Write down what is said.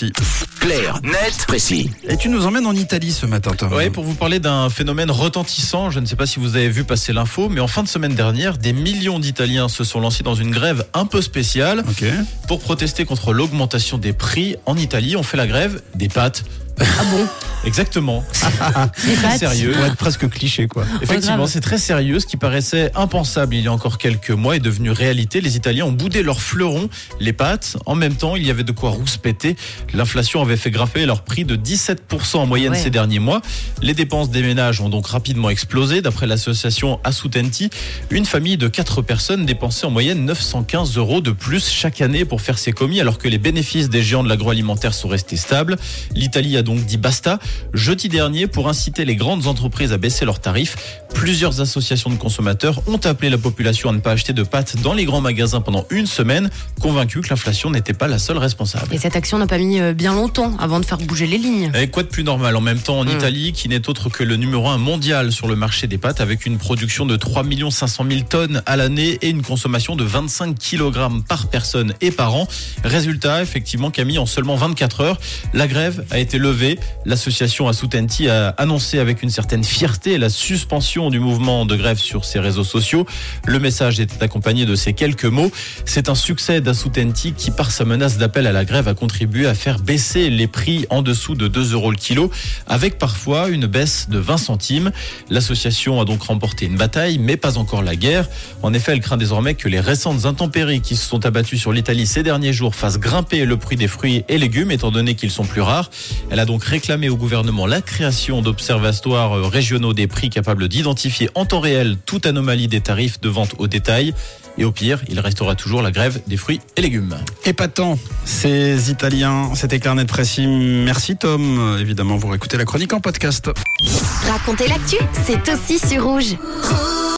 précis. Clair, net, précis. Et tu nous emmènes en Italie ce matin, Tom. Oui, pour vous parler d'un phénomène retentissant, je ne sais pas si vous avez vu passer l'info, mais en fin de semaine dernière, des millions d'Italiens se sont lancés dans une grève un peu spéciale pour protester contre l'augmentation des prix en Italie. On fait la grève des pâtes. Ah bon Exactement. Les Très sérieux. Pour être presque cliché, quoi. Effectivement, grave. c'est très sérieux. Ce qui paraissait impensable il y a encore quelques mois est devenu réalité. Les Italiens ont boudé leurs fleurons, les pâtes. En même temps, il y avait de quoi rouspéter. L'inflation avait fait grimper leur prix de 17% en moyenne Ouais. ces derniers mois. Les dépenses des ménages ont donc rapidement explosé. D'après l'association Asutenti, une famille de 4 personnes dépensait en moyenne 915 euros de plus chaque année pour faire ses commis, alors que les bénéfices des géants de l'agroalimentaire sont restés stables. L'Italie a donc dit basta. Jeudi dernier, pour inciter les grandes entreprises à baisser leurs tarifs, plusieurs associations de consommateurs ont appelé la population à ne pas acheter de pâtes dans les grands magasins pendant une semaine, convaincus que l'inflation n'était pas la seule responsable. Et cette action n'a pas mis euh, bien longtemps avant de faire bouger les lignes. Et quoi de plus normal en même temps en Mm. Italie, qui n'est autre que le numéro un mondial sur le marché des pâtes, avec une production de 3 500 000 tonnes à l'année et une consommation de 25 kg par personne et par an. Résultat, effectivement, Camille, en seulement 24 heures, la grève a été levée. L'association Asutenti a annoncé avec une certaine fierté la suspension du mouvement de grève sur ses réseaux sociaux. Le message était accompagné de ces quelques mots. C'est un succès d'Asutenti qui, par sa menace d'appel à la grève, a contribué à faire baisser les prix en dessous de 2 euros le kilo, avec parfois une baisse de 20 centimes. L'association a donc remporté une bataille, mais pas encore la guerre. En effet, elle craint désormais que les récentes intempéries qui se sont abattues sur l'Italie ces derniers jours fassent grimper le prix des fruits et légumes, étant donné qu'ils sont plus rares. A donc réclamé au gouvernement la création d'observatoires euh, régionaux des prix capables d'identifier en temps réel toute anomalie des tarifs de vente au détail. Et au pire, il restera toujours la grève des fruits et légumes. Épatant, ces Italiens. C'était clair, net, précis. Merci, Tom. Évidemment, vous réécoutez la chronique en podcast. Racontez l'actu, c'est aussi sur. Rouge.